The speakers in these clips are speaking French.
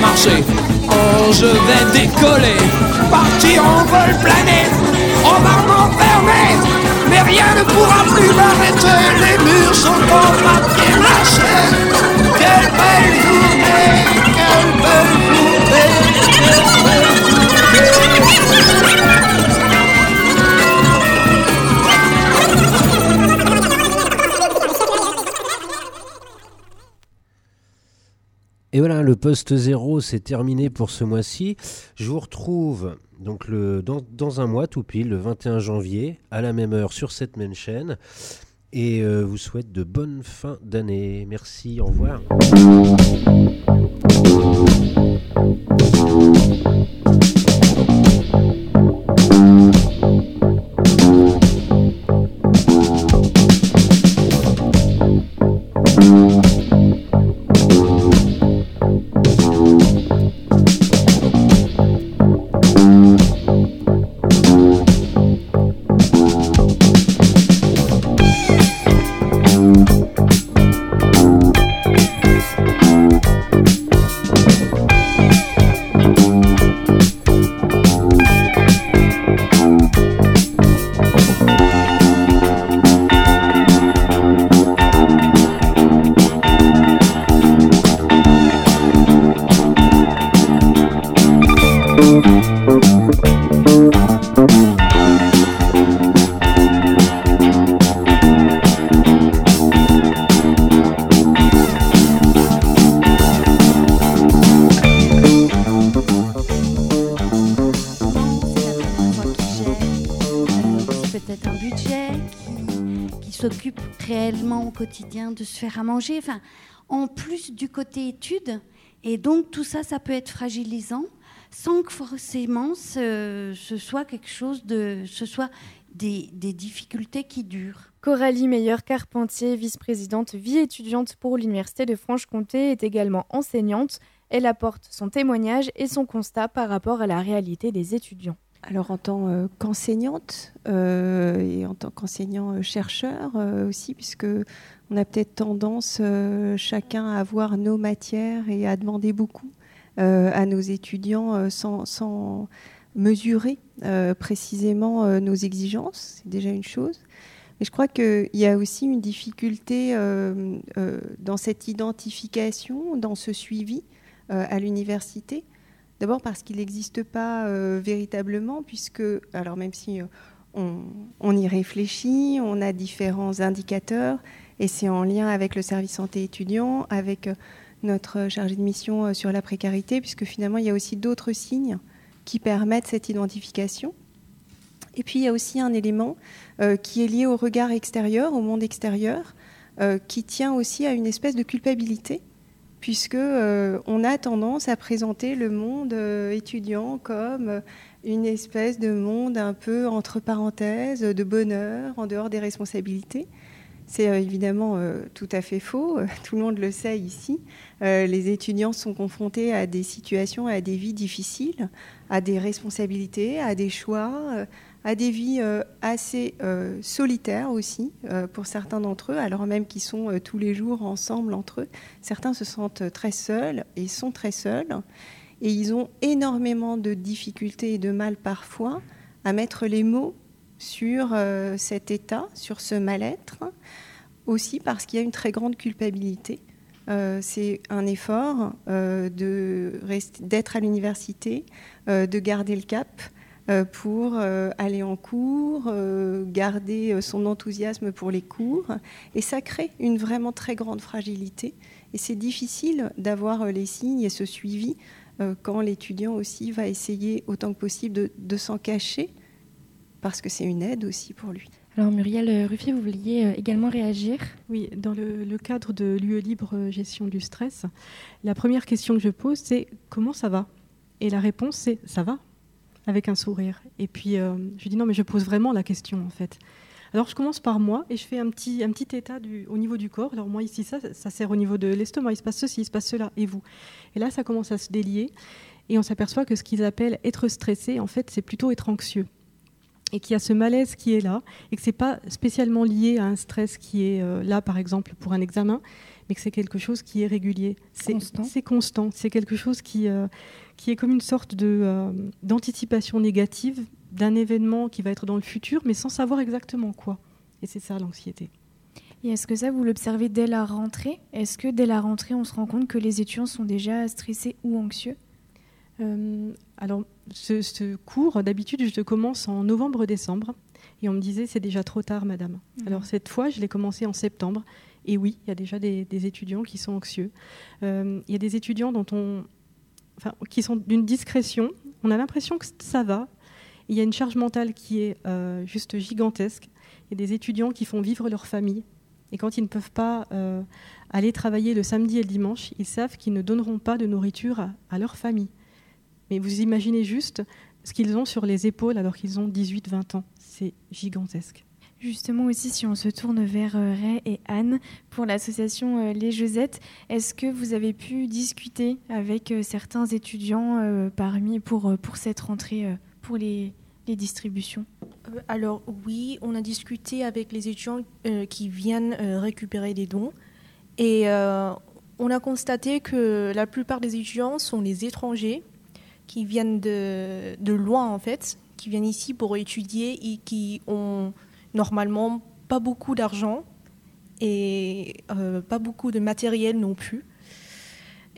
marcher. Oh, je vais décoller, partir en vol planer. On va m'enfermer, mais rien ne pourra plus m'arrêter. Les murs sont en papier mâché. Quelle belle journée, quelle belle journée, quelle belle journée. Et voilà, le poste zéro, c'est terminé pour ce mois-ci. Je vous retrouve donc dans, un mois tout pile, le 21 janvier, à la même heure sur cette même chaîne. Et euh, vous souhaite de bonnes fins d'année. Merci, au revoir. De se faire à manger, enfin, en plus du côté études. Et donc tout ça, ça peut être fragilisant, sans que forcément ce, soit quelque chose de, ce soit des, des difficultés qui durent. Coralie Meilleur-Carpentier, vice-présidente vie étudiante pour l'Université de Franche-Comté, est également enseignante. Elle apporte son témoignage et son constat par rapport à la réalité des étudiants. Alors en tant euh, qu'enseignante euh, et en tant qu'enseignant-chercheur euh, aussi, puisque on a peut-être tendance chacun à voir nos matières et à demander beaucoup à nos étudiants sans, mesurer précisément nos exigences, c'est déjà une chose. Mais je crois qu'il y a aussi une difficulté dans cette identification, dans ce suivi à l'université D'abord parce qu'il n'existe pas euh, véritablement, puisque, alors même si euh, on, y réfléchit, on a différents indicateurs, et c'est en lien avec le service santé étudiant, avec euh, notre chargé de mission sur la précarité, puisque finalement il y a aussi d'autres signes qui permettent cette identification. Et puis il y a aussi un élément qui est lié au regard extérieur, au monde extérieur, qui tient aussi à une espèce de culpabilité puisque euh, on a tendance à présenter le monde euh, étudiant comme une espèce de monde un peu entre parenthèses, de bonheur, en dehors des responsabilités. C'est euh, évidemment tout à fait faux, tout le monde le sait ici. les étudiants sont confrontés à des situations, à des vies difficiles, à des responsabilités, à des choix, à des vies euh, assez euh, solitaires aussi euh, pour certains d'entre eux, alors même qu'ils sont tous les jours ensemble entre eux. Certains se sentent très seuls et sont très seuls. Et ils ont énormément de difficultés et de mal parfois à mettre les mots sur cet état, sur ce mal-être, aussi parce qu'il y a une très grande culpabilité. c'est un effort d'être à l'université, de garder le cap, pour euh, aller en cours, euh, garder son enthousiasme pour les cours. Et ça crée une vraiment très grande fragilité. Et c'est difficile d'avoir les signes et ce suivi quand l'étudiant aussi va essayer autant que possible de, s'en cacher, parce que c'est une aide aussi pour lui. Alors Muriel Ruffier, vous vouliez également réagir? Oui, dans le, le cadre de l'UE Libre Gestion du Stress, la première question que je pose, c'est comment ça va? Et la réponse, c'est ça va avec un sourire. Et puis, euh, je dis non, mais je pose vraiment la question, en fait. Alors, je commence par moi et je fais un petit, un petit état au niveau du corps. Alors, moi, ici, ça, ça sert au niveau de l'estomac. Il se passe ceci, il se passe cela. Et vous? Et là, ça commence à se délier. Et on s'aperçoit que ce qu'ils appellent être stressé, en fait, c'est plutôt être anxieux. Et qu'il y a ce malaise qui est là, et que ce n'est pas spécialement lié à un stress qui est euh, là, par exemple, pour un examen, mais que c'est quelque chose qui est régulier. C'est Constant. C'est constant. C'est quelque chose qui, euh, qui est comme une sorte de, euh, d'anticipation négative d'un événement qui va être dans le futur, mais sans savoir exactement quoi. Et c'est ça l'anxiété. Et est-ce que ça, vous l'observez dès la rentrée? Est-ce que dès la rentrée, on se rend compte que les étudiants sont déjà stressés ou anxieux? Euh, alors, ce, ce cours, d'habitude, je le commence en novembre-décembre. Et on me disait, c'est déjà trop tard, madame. Mhm. Alors, cette fois, je l'ai commencé en septembre. Et oui, il y a déjà des, étudiants qui sont anxieux. Euh, Il y a des étudiants dont on, qui sont d'une discrétion. On a l'impression que ça va. Il y a une charge mentale qui est euh, juste gigantesque. Il y a des étudiants qui font vivre leur famille. Et quand ils ne peuvent pas euh, aller travailler le samedi et le dimanche, ils savent qu'ils ne donneront pas de nourriture à, à leur famille. Mais vous imaginez juste ce qu'ils ont sur les épaules alors qu'ils ont 18-20 ans. C'est gigantesque. Justement aussi, si on se tourne vers euh, Ray et Anne pour l'association euh, Les Josettes, est-ce que vous avez pu discuter avec euh, certains étudiants parmi pour, pour cette rentrée, pour les, les distributions? Alors oui, on a discuté avec les étudiants qui viennent récupérer des dons. Et on a constaté que la plupart des étudiants sont les étrangers qui viennent de, de loin en fait, qui viennent ici pour étudier et qui ont normalement pas beaucoup d'argent et euh, pas beaucoup de matériel non plus.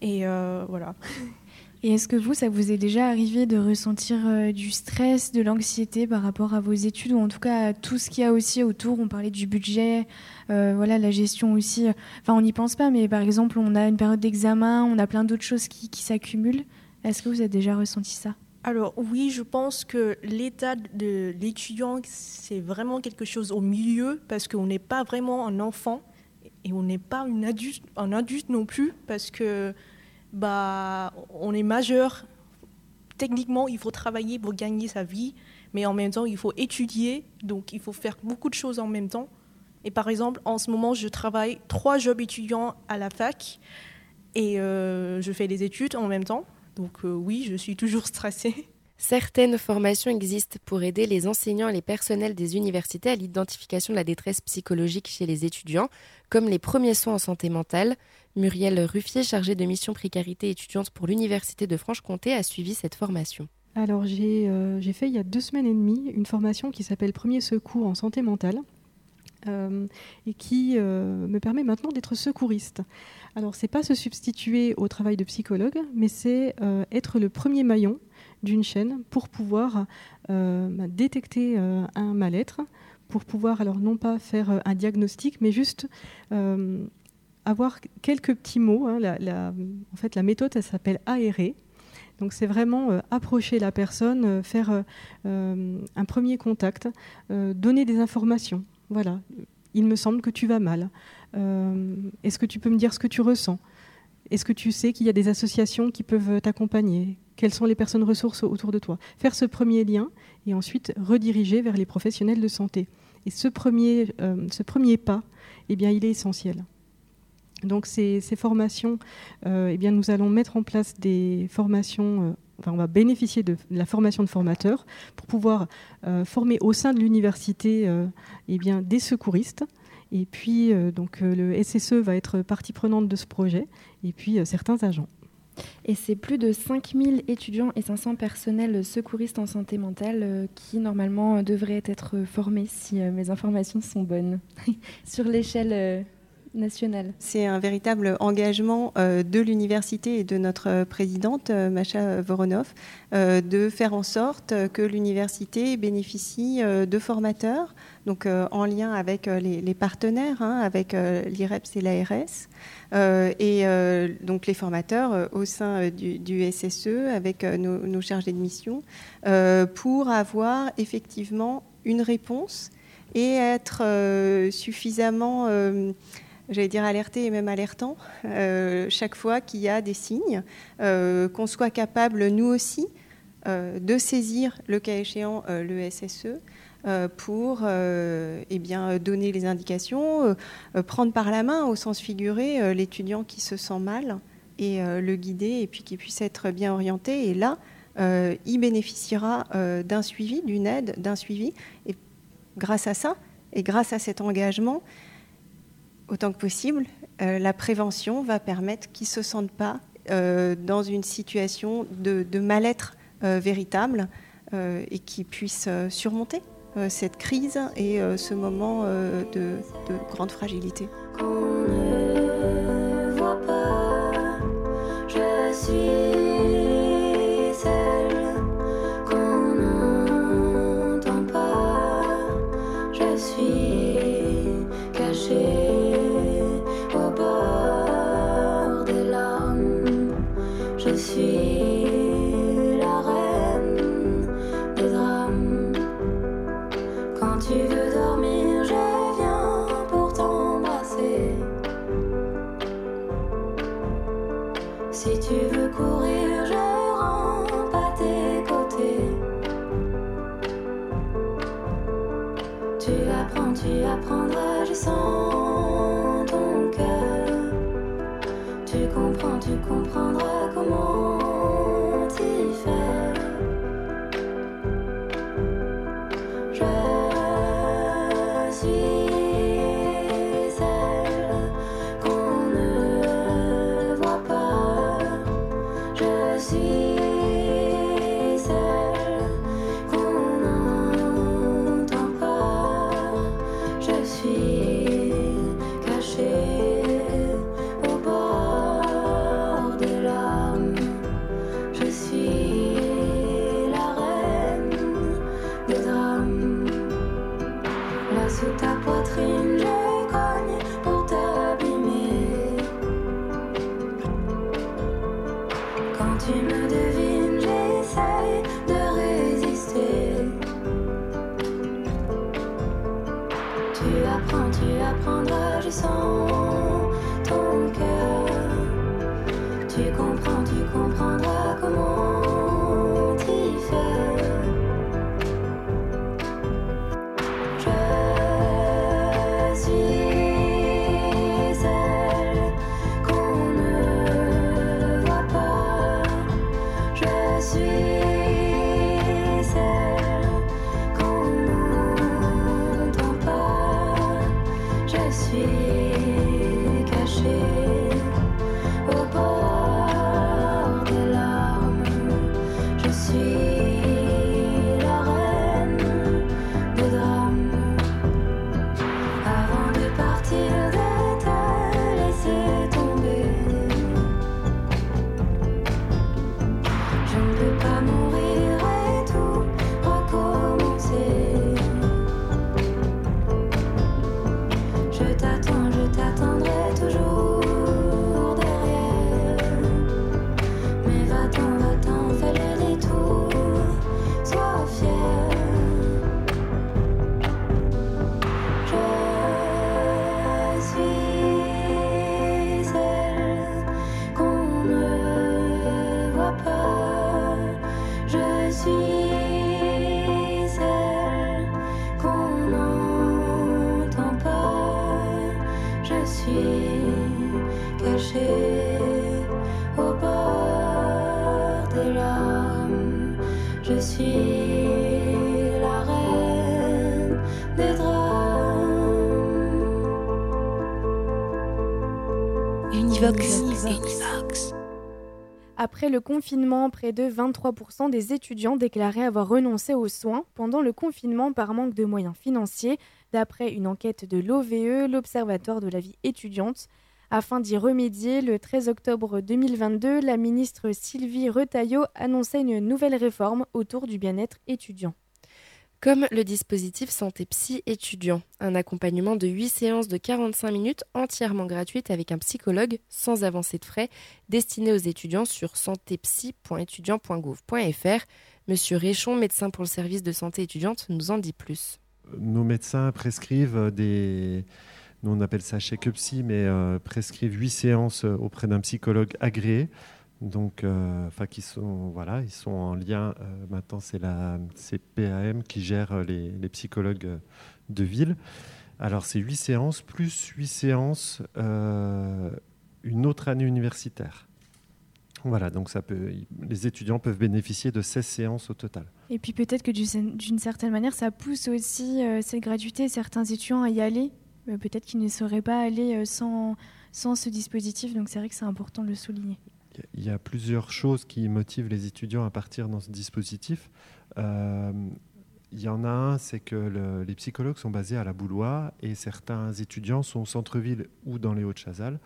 Et euh, voilà. Et est-ce que vous, ça vous est déjà arrivé de ressentir euh, du stress, de l'anxiété par rapport à vos études ou en tout cas à tout ce qu'il y a aussi autour? On parlait du budget, voilà, la gestion aussi. Enfin, on n'y pense pas, mais par exemple, on a une période d'examen, on a plein d'autres choses qui, qui s'accumulent. Est-ce que vous avez déjà ressenti ça? Alors oui, je pense que l'état de l'étudiant, c'est vraiment quelque chose au milieu parce qu'on n'est pas vraiment un enfant et on n'est pas un adulte non plus parce que bah, on est majeur. Techniquement, il faut travailler pour gagner sa vie, mais en même temps, il faut étudier, donc il faut faire beaucoup de choses en même temps. Et par exemple, en ce moment, je travaille trois jobs étudiants à la fac et euh, je fais des études en même temps. Donc euh, oui, je suis toujours stressée. Certaines formations existent pour aider les enseignants et les personnels des universités à l'identification de la détresse psychologique chez les étudiants, comme les premiers soins en santé mentale. Muriel Ruffier, chargée de mission précarité étudiante pour l'Université de Franche-Comté, a suivi cette formation. Alors j'ai euh, j'ai fait il y a deux semaines et demie une formation qui s'appelle Premier secours en santé mentale euh, et qui euh, me permet maintenant d'être secouriste. Alors c'est pas se substituer au travail de psychologue, mais c'est euh, être le premier maillon d'une chaîne pour pouvoir bah, détecter un mal-être, pour pouvoir alors non pas faire un diagnostic, mais juste avoir quelques petits mots. hein. La- en fait, la méthode, elle s'appelle aérer. Donc, c'est vraiment approcher la personne, faire un premier contact, donner des informations. Voilà, il me semble que tu vas mal. Euh, Est-ce que tu peux me dire ce que tu ressens? Est-ce que tu sais qu'il y a des associations qui peuvent t'accompagner? Quelles sont les personnes ressources autour de toi? Faire ce premier lien et ensuite rediriger vers les professionnels de santé. Et ce premier, euh, pas, eh bien, il est essentiel. Donc ces, formations, euh, eh bien, nous allons mettre en place des formations, enfin, on va bénéficier de la formation de formateurs pour pouvoir euh, former au sein de l'université euh, eh bien, des secouristes. Et puis, euh, donc, le SSE va être partie prenante de ce projet, et puis certains agents. Et c'est plus de 5000 étudiants et 500 personnels secouristes en santé mentale qui, normalement, devraient être formés si mes informations sont bonnes sur l'échelle C'est un véritable engagement euh, de l'université et de notre présidente, euh, Macha Voronov, euh, de faire en sorte que l'université bénéficie de formateurs, donc en lien avec les, partenaires, hein, avec l'IREPS et l'ARS, et donc les formateurs au sein du, SSE avec nos, nos chargés de mission, pour avoir effectivement une réponse et être suffisamment j'allais dire alerté et même alertant, euh, chaque fois qu'il y a des signes, euh, qu'on soit capable, nous aussi, euh, de saisir, le cas échéant, le SSE, pour eh bien, donner les indications, prendre par la main, au sens figuré, l'étudiant qui se sent mal et le guider, et puis qu'il puisse être bien orienté. Et là, il bénéficiera d'un suivi, d'une aide, d'un suivi. Et grâce à ça, et grâce à cet engagement, autant que possible, la prévention va permettre qu'ils ne se sentent pas dans une situation de, mal-être véritable et qu'ils puissent surmonter cette crise et ce moment de, de grande fragilité. Après le confinement, près de 23% des étudiants déclaraient avoir renoncé aux soins pendant le confinement par manque de moyens financiers, d'après une enquête de l'OVE, l'Observatoire de la vie étudiante. Afin d'y remédier, le 13 octobre 2022, la ministre Sylvie Retailleau annonçait une nouvelle réforme autour du bien-être étudiant comme le dispositif Santé Psy étudiant, un accompagnement de 8 séances de 45 minutes entièrement gratuites avec un psychologue sans avancer de frais, destiné aux étudiants sur santépsy.étudiant.gouv.fr. Monsieur Réchon, médecin pour le service de santé étudiante, nous en dit plus. Nos médecins prescrivent des... Nous on appelle ça chèque psy, mais euh, prescrivent 8 séances auprès d'un psychologue agréé donc, euh, enfin, qui sont, voilà, ils sont en lien. Euh, maintenant, c'est la, PAM qui gère les, psychologues de ville. Alors, c'est huit séances plus huit séances euh, une autre année universitaire. Voilà, donc ça peut, les étudiants peuvent bénéficier de 16 séances au total. Et puis peut-être que d'une certaine manière, ça pousse aussi cette gratuité certains étudiants à y aller. Peut-être qu'ils ne seraient pas allés sans, sans ce dispositif. Donc c'est vrai que c'est important de le souligner. Il y a plusieurs choses qui motivent les étudiants à partir dans ce dispositif. Euh, il y en a un, c'est que les psychologues sont basés à la Boulois et certains étudiants sont au centre-ville ou dans les Hauts-de-Chazal.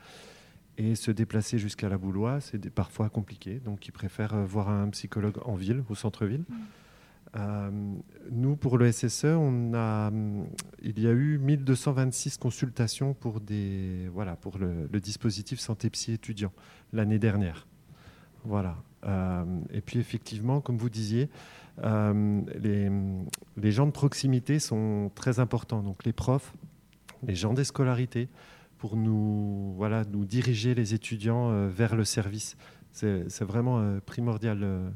Et se déplacer jusqu'à la Boulois, c'est parfois compliqué. Donc, ils préfèrent voir un psychologue en ville, au centre-ville. Mmh. Euh, nous, pour le SSE, a, il y a eu 1226 consultations pour, le, dispositif santé psy étudiant l'année dernière. Euh, et puis effectivement, comme vous disiez, euh, les, gens de proximité sont très importants. Donc les profs, les gens des scolarités, pour nous, nous diriger les étudiants vers le service. C'est vraiment primordial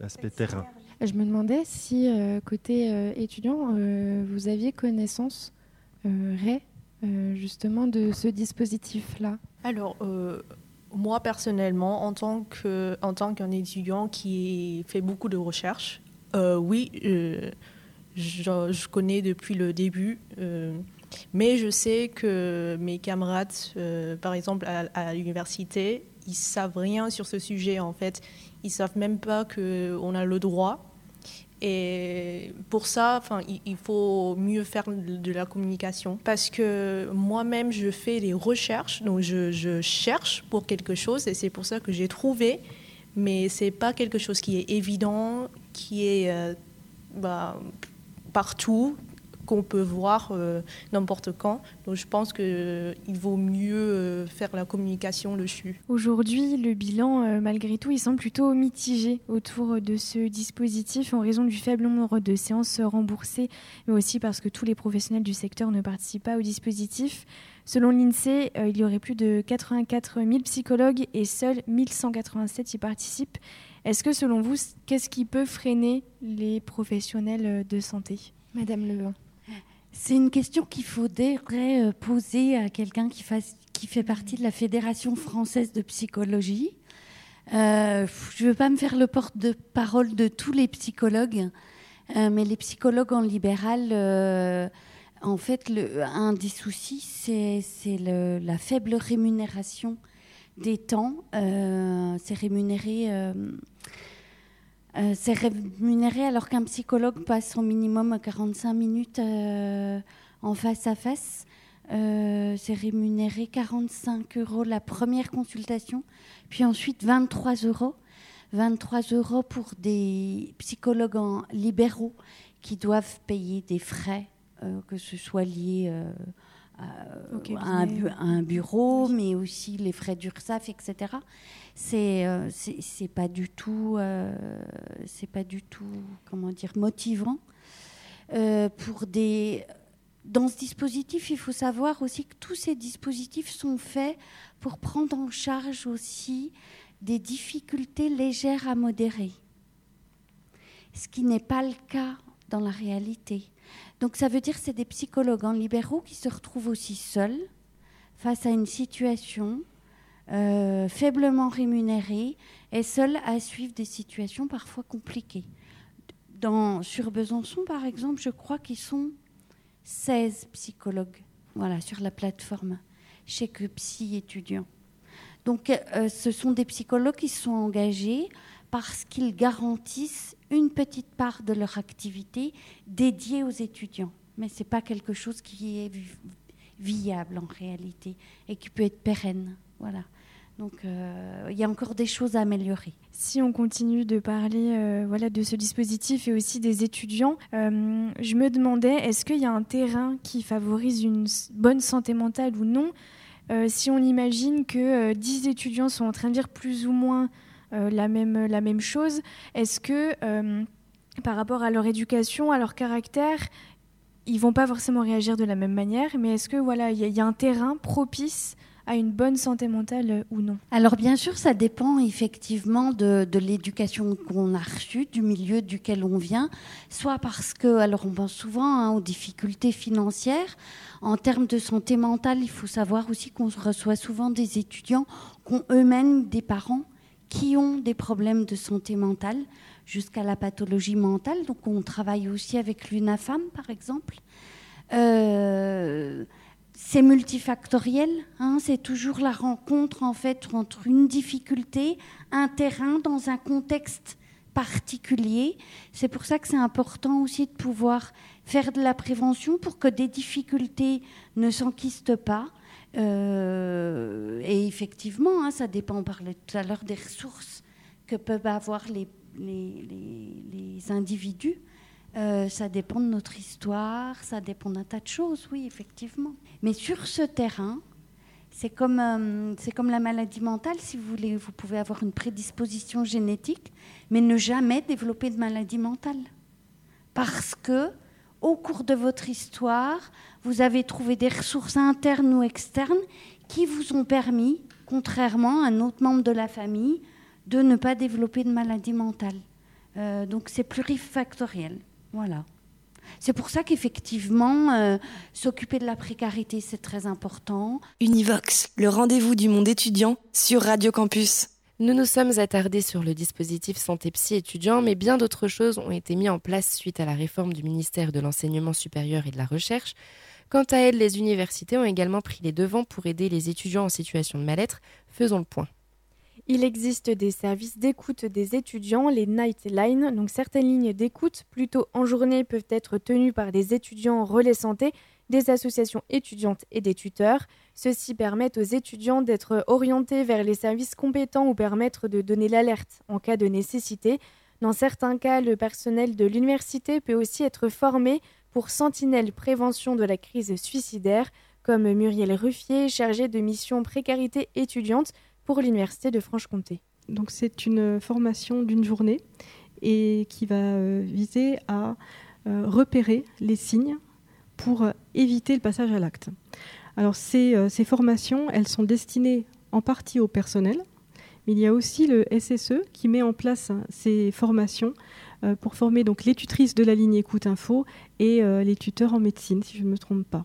l'aspect terrain. Je me demandais si, euh, côté euh, étudiant, euh, vous aviez connaissance, Ray, justement, de ce dispositif-là? Alors, moi, personnellement, en tant, que, tant qu'un étudiant qui fait beaucoup de recherches, oui, je, connais depuis le début. mais je sais que mes camarades, par exemple à, à l'université, ils savent rien sur ce sujet en fait. Ils savent même pas qu'on a le droit et pour ça, enfin, il faut mieux faire de la communication. Parce que moi-même, je fais des recherches, donc je, cherche pour quelque chose, et c'est pour ça que j'ai trouvé. Mais c'est pas quelque chose qui est évident, qui est euh, bah, partout, qu'on peut voir euh, n'importe quand. Donc je pense qu'il euh, vaut mieux euh, faire la communication dessus. Aujourd'hui, le bilan, malgré tout, il semble plutôt mitigé autour de ce dispositif en raison du faible nombre de séances remboursées, mais aussi parce que tous les professionnels du secteur ne participent pas au dispositif. Selon l'INSEE, il y aurait plus de 84 000 psychologues et seuls 1187 y participent. Est-ce que selon vous, qu'est-ce qui peut freiner les professionnels de santé? Madame Levin c'est une question qu'il faudrait euh, poser à quelqu'un qui, fait partie de la Fédération française de psychologie. Euh, je ne veux pas me faire le porte-parole de tous les psychologues, euh, mais les psychologues en libéral, en fait, un des soucis, c'est la faible rémunération des temps. c'est rémunéré euh, c'est rémunéré alors qu'un psychologue passe au minimum 45 minutes euh, en face à face. Euh, c'est rémunéré 45 euros la première consultation, puis ensuite 23 euros. 23 euros pour des psychologues libéraux qui doivent payer des frais, que ce soit à, un, bureau, mais aussi les frais d'URSAF, etc c'est euh, c'est pas du tout euh, c'est pas du tout comment dire motivant. Euh, pour des dans ce dispositif, il faut savoir aussi que tous ces dispositifs sont faits pour prendre en charge aussi des difficultés légères à modérer, ce qui n'est pas le cas dans la réalité. Donc ça veut dire que c'est des psychologues en libéraux qui se retrouvent aussi seuls face à une situation euh, faiblement rémunérés et seuls à suivre des situations parfois compliquées. Dans, sur Besançon, par exemple, je crois qu'ils sont 16 psychologues voilà, sur la plateforme chez que Psy étudiants. Donc euh, ce sont des psychologues qui sont engagés parce qu'ils garantissent une petite part de leur activité dédiée aux étudiants. Mais ce n'est pas quelque chose qui est viable en réalité et qui peut être pérenne. Voilà. Donc euh, il y a encore des choses à améliorer. Si on continue de parler euh, voilà, de ce dispositif et aussi des étudiants, euh, je me demandais, est-ce qu'il y a un terrain qui favorise une bonne santé mentale ou non? Si on imagine que 10 étudiants sont en train de dire plus ou moins la, même, la même chose, est-ce que par rapport à leur éducation, à leur caractère, ils vont pas forcément réagir de la même manière, mais est-ce que voilà, il y, a un terrain propice à une bonne santé mentale euh, ou non? Alors bien sûr, ça dépend effectivement de, l'éducation qu'on a reçue, du milieu duquel on vient, soit parce que, alors on pense souvent hein, aux difficultés financières. En termes de santé mentale, il faut savoir aussi qu'on reçoit souvent des étudiants qui ont eux-mêmes des parents qui ont des problèmes de santé mentale jusqu'à la pathologie mentale. Donc on travaille aussi avec l'UNAFAM, par exemple. Euh, c'est multifactoriel, hein, c'est toujours la rencontre en fait entre une difficulté, un terrain dans un contexte particulier. C'est pour ça que c'est important aussi de pouvoir faire de la prévention pour que des difficultés ne s'enquistent pas. Euh, et effectivement, hein, ça dépend, on parlait tout à l'heure des ressources que peuvent avoir les, les individus. Euh, ça dépend de notre histoire, ça dépend d'un tas de choses, oui, effectivement. Mais sur ce terrain, c'est comme, euh, c'est comme la maladie mentale, si vous voulez, vous pouvez avoir une prédisposition génétique, mais ne jamais développer de maladie mentale. Parce que, au cours de votre histoire, vous avez trouvé des ressources internes ou externes qui vous ont permis, contrairement à un autre membre de la famille, de ne pas développer de maladie mentale. Euh, donc c'est plurifactoriel. Voilà. C'est pour ça qu'effectivement, euh, s'occuper de la précarité, c'est très important. Univox, le rendez-vous du monde étudiant sur Radio Campus. Nous nous sommes attardés sur le dispositif santé psy étudiant, mais bien d'autres choses ont été mises en place suite à la réforme du ministère de l'Enseignement supérieur et de la Recherche. Quant à elles, les universités ont également pris les devants pour aider les étudiants en situation de mal-être. Faisons le point. Il existe des services d'écoute des étudiants, les Nightline. Donc certaines lignes d'écoute, plutôt en journée, peuvent être tenues par des étudiants relais santé, des associations étudiantes et des tuteurs. Ceux-ci permettent aux étudiants d'être orientés vers les services compétents ou permettre de donner l'alerte en cas de nécessité. Dans certains cas, le personnel de l'université peut aussi être formé pour sentinelle prévention de la crise suicidaire, comme Muriel Ruffier, chargée de mission précarité étudiante pour l'Université de Franche-Comté. Donc c'est une formation d'une journée et qui va euh, viser à euh, repérer les signes pour euh, éviter le passage à l'acte. Alors ces, ces, formations, elles sont destinées en partie au personnel, mais il y a aussi le SSE qui met en place ces formations pour former donc les tutrices de la ligne Écoute Info et les tuteurs en médecine, si je ne me trompe pas.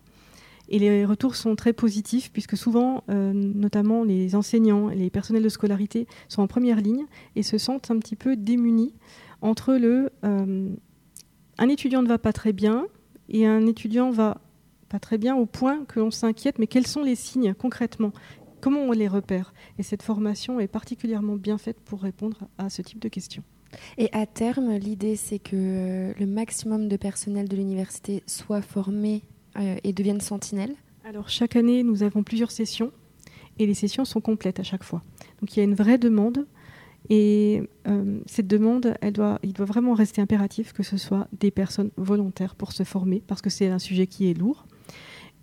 Et les retours sont très positifs puisque souvent, euh, notamment les enseignants et les personnels de scolarité sont en première ligne et se sentent un petit peu démunis entre le euh, un étudiant ne va pas très bien et un étudiant va pas très bien au point que l'on s'inquiète, mais quels sont les signes concrètement? Comment on les repère? Et cette formation est particulièrement bien faite pour répondre à ce type de questions. Et à terme, l'idée, c'est que le maximum de personnel de l'université soit formé euh, et deviennent sentinelles Alors chaque année, nous avons plusieurs sessions et les sessions sont complètes à chaque fois. Donc il y a une vraie demande et euh, cette demande, il doit vraiment rester impératif que ce soit des personnes volontaires pour se former parce que c'est un sujet qui est lourd.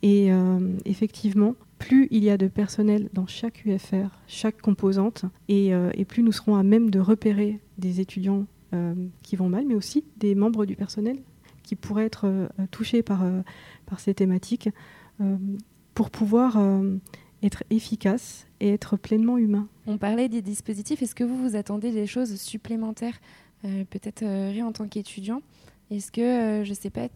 Et euh, effectivement, plus il y a de personnel dans chaque UFR, chaque composante, et, et plus nous serons à même de repérer des étudiants qui vont mal, mais aussi des membres du personnel qui pourraient être touchés par, ces thématiques euh, pour pouvoir euh, être efficace et être pleinement humain. On parlait des dispositifs. Est-ce que vous vous attendez des choses supplémentaires, euh, peut-être rien en tant qu'étudiant? Est-ce que, je ne sais pas,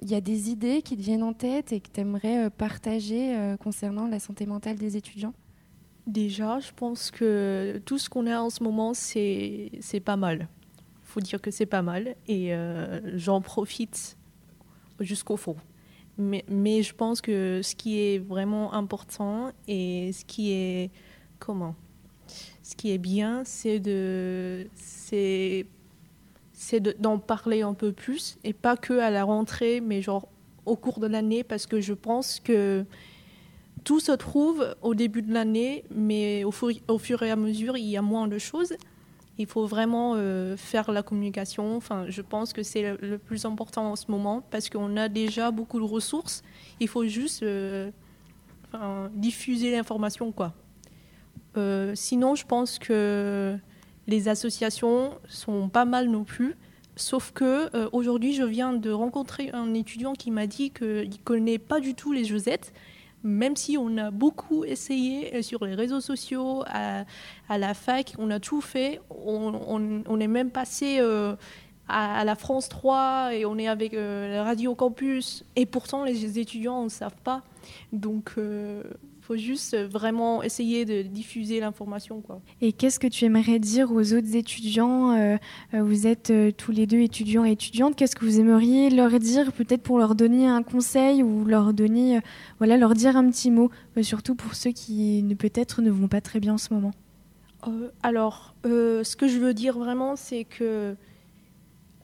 il y a des idées qui te viennent en tête et que tu aimerais partager concernant la santé mentale des étudiants? Déjà, je pense que tout ce qu'on a en ce moment, c'est pas mal. Il faut dire que c'est pas mal et j'en profite jusqu'au fond. Mais, je pense que ce qui est vraiment important et ce qui est comment ce qui est bien c'est de c'est d'en parler un peu plus et pas que à la rentrée mais genre au cours de l'année parce que je pense que tout se trouve au début de l'année mais au, au fur et à mesure il y a moins de choses il faut vraiment euh, faire la communication. Enfin, je pense que c'est le, plus important en ce moment parce qu'on a déjà beaucoup de ressources. Il faut juste euh, diffuser l'information, quoi. Euh, sinon, je pense que les associations sont pas mal non plus. Sauf que aujourd'hui, je viens de rencontrer un étudiant qui m'a dit qu'il ne connaît pas du tout les Josettes même si on a beaucoup essayé euh, sur les réseaux sociaux, à, la fac, on a tout fait, on, est même passé euh, à, la France 3 et on est avec euh, la radio campus, et pourtant les étudiants ne savent pas. Donc, faut juste vraiment essayer de diffuser l'information. Quoi. Et qu'est-ce que tu aimerais dire aux autres étudiants euh, euh, Vous êtes euh, tous les deux étudiants et étudiantes. Qu'est-ce que vous aimeriez leur dire, peut-être pour leur donner un conseil ou leur donner, voilà, leur dire un petit mot, surtout pour ceux qui peut-être ne vont pas très bien en ce moment? Alors, ce que je veux dire vraiment, c'est que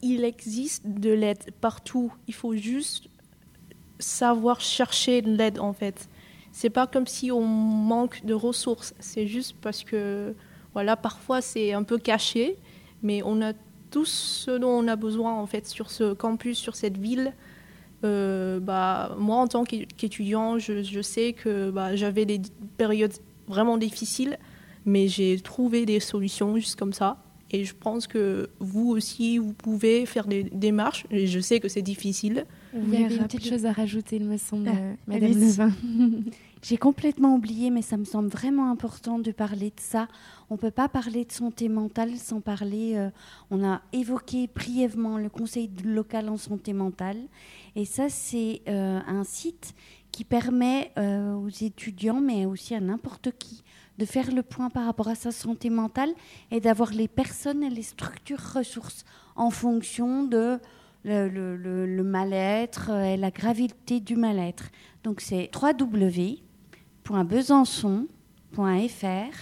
il existe de l'aide partout. Il faut juste savoir chercher de l'aide en fait. C'est pas comme si on manque de ressources, c'est juste parce que voilà, parfois c'est un peu caché, mais on a tout ce dont on a besoin en fait sur ce campus, sur cette ville. Euh, bah, moi, en tant qu'étudiant, je, je, sais que bah, j'avais des périodes vraiment difficiles, mais j'ai trouvé des solutions juste comme ça. Et je pense que vous aussi, vous pouvez faire des démarches. Et je sais que c'est difficile. Il y avait une petite chose à rajouter, il me semble, ah, Madame Levin. J'ai complètement oublié, mais ça me semble vraiment important de parler de ça. On ne peut pas parler de santé mentale sans parler. Euh, on a évoqué brièvement le Conseil local en santé mentale. Et ça, c'est euh, un site qui permet euh, aux étudiants, mais aussi à n'importe qui, de faire le point par rapport à sa santé mentale et d'avoir les personnes et les structures ressources en fonction de le, mal-être et la gravité du mal-être. Donc c'est www.besançon.fr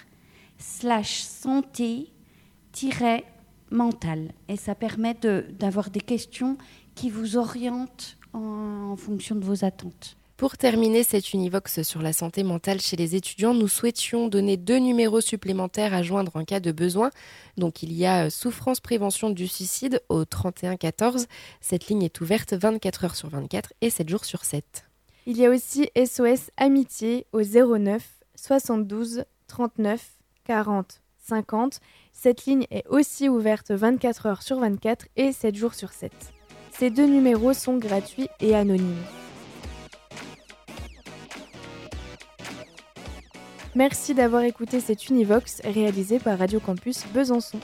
slash santé-mentale. Et ça permet d'avoir des questions qui vous orientent en fonction de vos attentes. Pour terminer cette Univox sur la santé mentale chez les étudiants, nous souhaitions donner deux numéros supplémentaires à joindre en cas de besoin. Donc il y a euh, Souffrance Prévention du Suicide au 31 14. Cette ligne est ouverte 24 heures sur 24 et 7 jours sur 7. Il y a aussi SOS Amitié au 09 72 39 40 50. Cette ligne est aussi ouverte 24 heures sur 24 et 7 jours sur 7. Ces deux numéros sont gratuits et anonymes. Merci d'avoir écouté cette Univox réalisée par Radio Campus Besançon.